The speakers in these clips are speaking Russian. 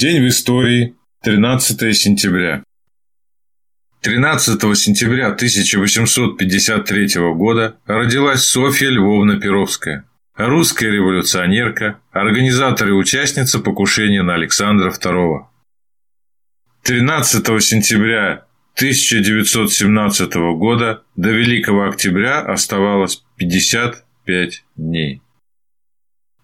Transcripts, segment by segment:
День в истории. 13 сентября. 13 сентября 1853 года родилась Софья Львовна Перовская, русская революционерка, организатор и участница покушения на Александра II. 13 сентября 1917 года до Великого Октября оставалось 55 дней.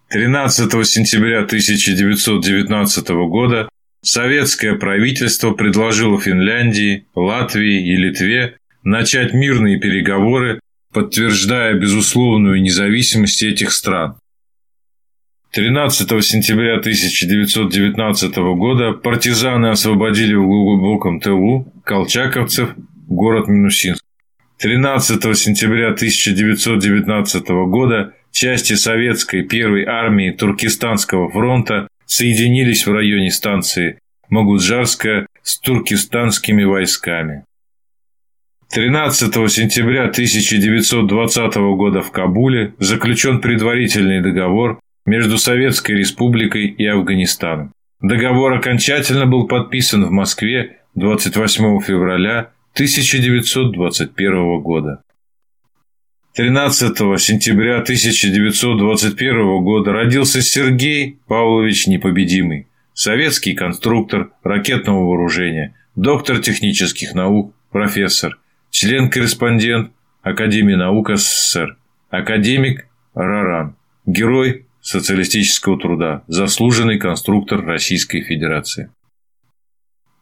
13 сентября 1919 года советское правительство предложило Финляндии, Латвии и Литве начать мирные переговоры, подтверждая безусловную независимость этих стран. 13 сентября 1919 года партизаны освободили в глубоком тылу колчаковцев город Минусинск. 13 сентября 1919 года части советской первой армии Туркестанского фронта соединились в районе станции Магуджарская с туркестанскими войсками. 13 сентября 1920 года в Кабуле заключен предварительный договор между Советской Республикой и Афганистаном. Договор окончательно был подписан в Москве 28 февраля 1921 года. 13 сентября 1921 года родился Сергей Павлович Непобедимый, советский конструктор ракетного вооружения, доктор технических наук, профессор, член-корреспондент Академии наук СССР, академик Раран, герой социалистического труда, заслуженный конструктор Российской Федерации.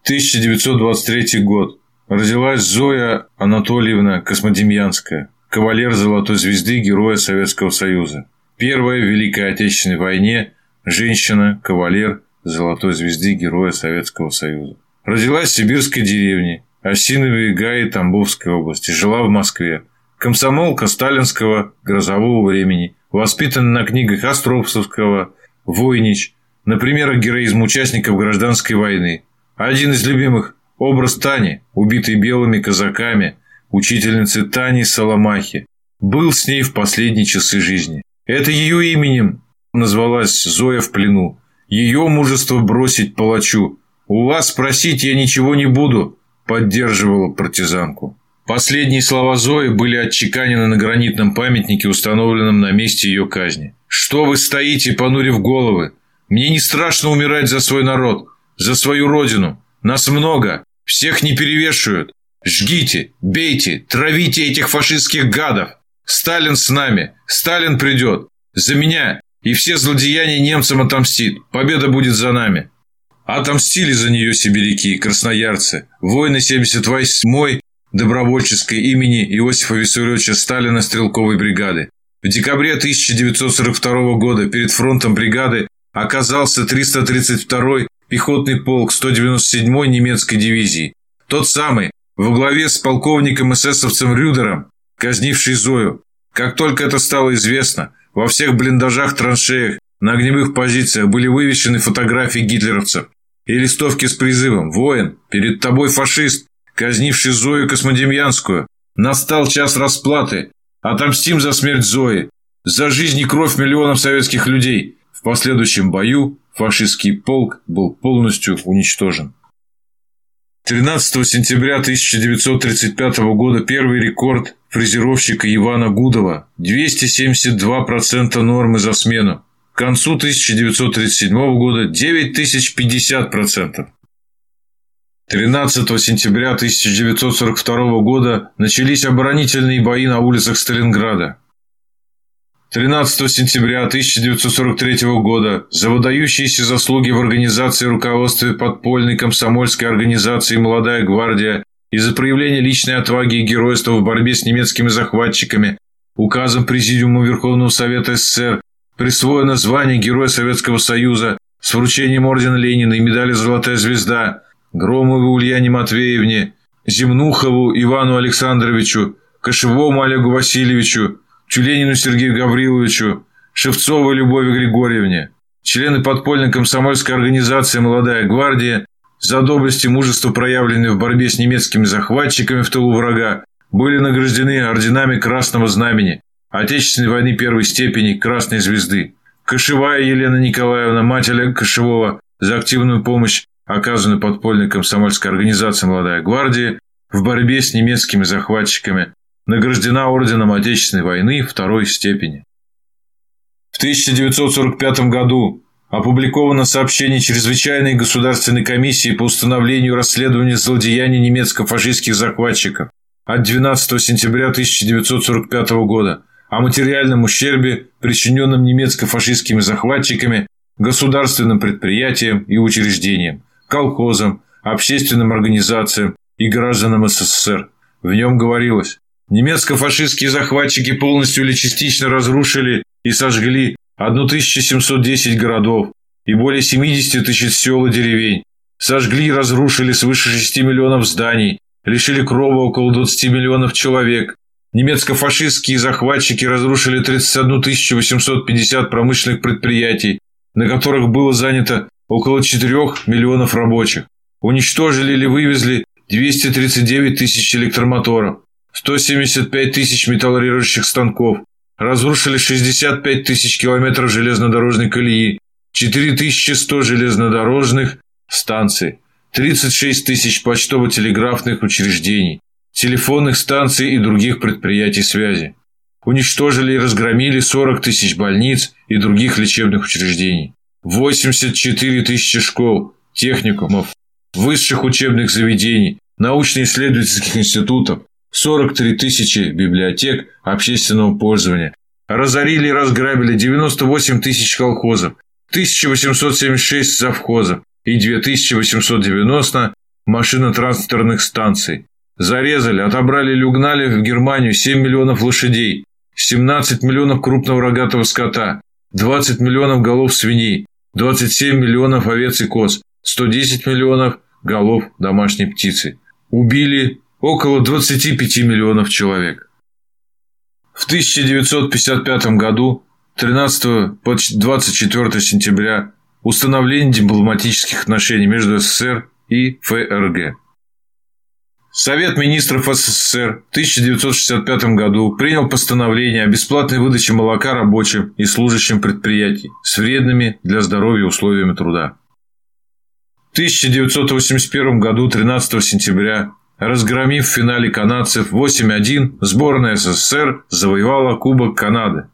1923 год. Родилась Зоя Анатольевна Космодемьянская, кавалер Золотой Звезды Героя Советского Союза. Первая в Великой Отечественной войне женщина, кавалер Золотой Звезды Героя Советского Союза. Родилась в сибирской деревне Осиновой Гаи Тамбовской области, жила в Москве. Комсомолка сталинского грозового времени, воспитана на книгах Островского, Войнич, на примерах героизма участников гражданской войны. Один из любимых – образ Тани, убитой белыми казаками – учительницы Тани Соломахи, был с ней в последние часы жизни. Это ее именем назвалась Зоя в плену. Ее мужество бросить палачу. «У вас спросить я ничего не буду», – поддерживала партизанку. Последние слова Зои были отчеканены на гранитном памятнике, установленном на месте ее казни. «Что вы стоите, понурив головы? Мне не страшно умирать за свой народ, за свою родину. Нас много, всех не перевешивают. Жгите, бейте, травите этих фашистских гадов. Сталин с нами. Сталин придет. За меня. И все злодеяния немцам отомстит. Победа будет за нами. Отомстили за нее сибиряки и красноярцы. Воины 78-й добровольческой имени Иосифа Виссарионовича Сталина стрелковой бригады. В декабре 1942 года перед фронтом бригады оказался 332-й пехотный полк 197-й немецкой дивизии. Тот самый, во главе с полковником эсэсовцем Рюдером, казнивший Зою. Как только это стало известно, во всех блиндажах-траншеях на огневых позициях были вывешены фотографии гитлеровцев и листовки с призывом «Воин, перед тобой фашист, казнивший Зою Космодемьянскую. Настал час расплаты. Отомстим за смерть Зои, за жизнь и кровь миллионов советских людей». В последующем бою фашистский полк был полностью уничтожен. 13 сентября 1935 года первый рекорд фрезеровщика Ивана Гудова – 272% нормы за смену. К концу 1937 года – 9050%. 13 сентября 1942 года начались оборонительные бои на улицах Сталинграда. 13 сентября 1943 года за выдающиеся заслуги в организации руководства подпольной комсомольской организации «Молодая гвардия» и за проявление личной отваги и геройства в борьбе с немецкими захватчиками указом Президиума Верховного Совета СССр присвоено звание Героя Советского Союза с вручением ордена Ленина и медали «Золотая звезда» Громовой Ульяне Матвеевне, Земнухову Ивану Александровичу, Кошевому Олегу Васильевичу, Тюленину Сергею Гавриловичу, Шевцовой Любови Григорьевне, члены подпольной комсомольской организации «Молодая гвардия» за доблесть и мужество, проявленные в борьбе с немецкими захватчиками в тылу врага, были награждены орденами Красного Знамени, Отечественной войны первой степени Красной Звезды. Кошевая Елена Николаевна, мать Олега Кошевого, за активную помощь, оказанную подпольной комсомольской организацией «Молодая гвардия» в борьбе с немецкими захватчиками, награждена орденом Отечественной войны второй степени. В 1945 году опубликовано сообщение Чрезвычайной государственной комиссии по установлению и расследованию злодеяний немецко-фашистских захватчиков от 12 сентября 1945 года о материальном ущербе, причиненном немецко-фашистскими захватчиками государственным предприятиям и учреждениям, колхозам, общественным организациям и гражданам СССР. В нем говорилось, немецко-фашистские захватчики полностью или частично разрушили и сожгли 1710 городов и более 70 тысяч сел и деревень, сожгли и разрушили свыше 6 миллионов зданий, лишили крова около 20 миллионов человек. Немецко-фашистские захватчики разрушили 31 850 промышленных предприятий, на которых было занято около 4 миллионов рабочих. Уничтожили или вывезли 239 тысяч электромоторов, 175 тысяч металлургических станков, разрушили 65 тысяч километров железнодорожной колеи, 4100 железнодорожных станций, 36 тысяч почтово-телеграфных учреждений, телефонных станций и других предприятий связи. Уничтожили и разгромили 40 тысяч больниц и других лечебных учреждений, 84 тысячи школ, техникумов, высших учебных заведений, научно-исследовательских институтов, 43 тысячи библиотек общественного пользования. Разорили и разграбили 98 тысяч колхозов, 1876 завхозов и 2890 машинотранспортерных станций. Зарезали, отобрали или угнали в Германию 7 миллионов лошадей, 17 миллионов крупного рогатого скота, 20 миллионов голов свиней, 27 миллионов овец и коз, 110 миллионов голов домашней птицы. Убили около 25 миллионов человек. В 1955 году 13 по 24 сентября установление дипломатических отношений между СССР и ФРГ. Совет министров СССР в 1965 году принял постановление о бесплатной выдаче молока рабочим и служащим предприятий с вредными для здоровья условиями труда. В 1981 году 13 сентября Разгромив в финале канадцев 8-1, сборная СССР завоевала Кубок Канады.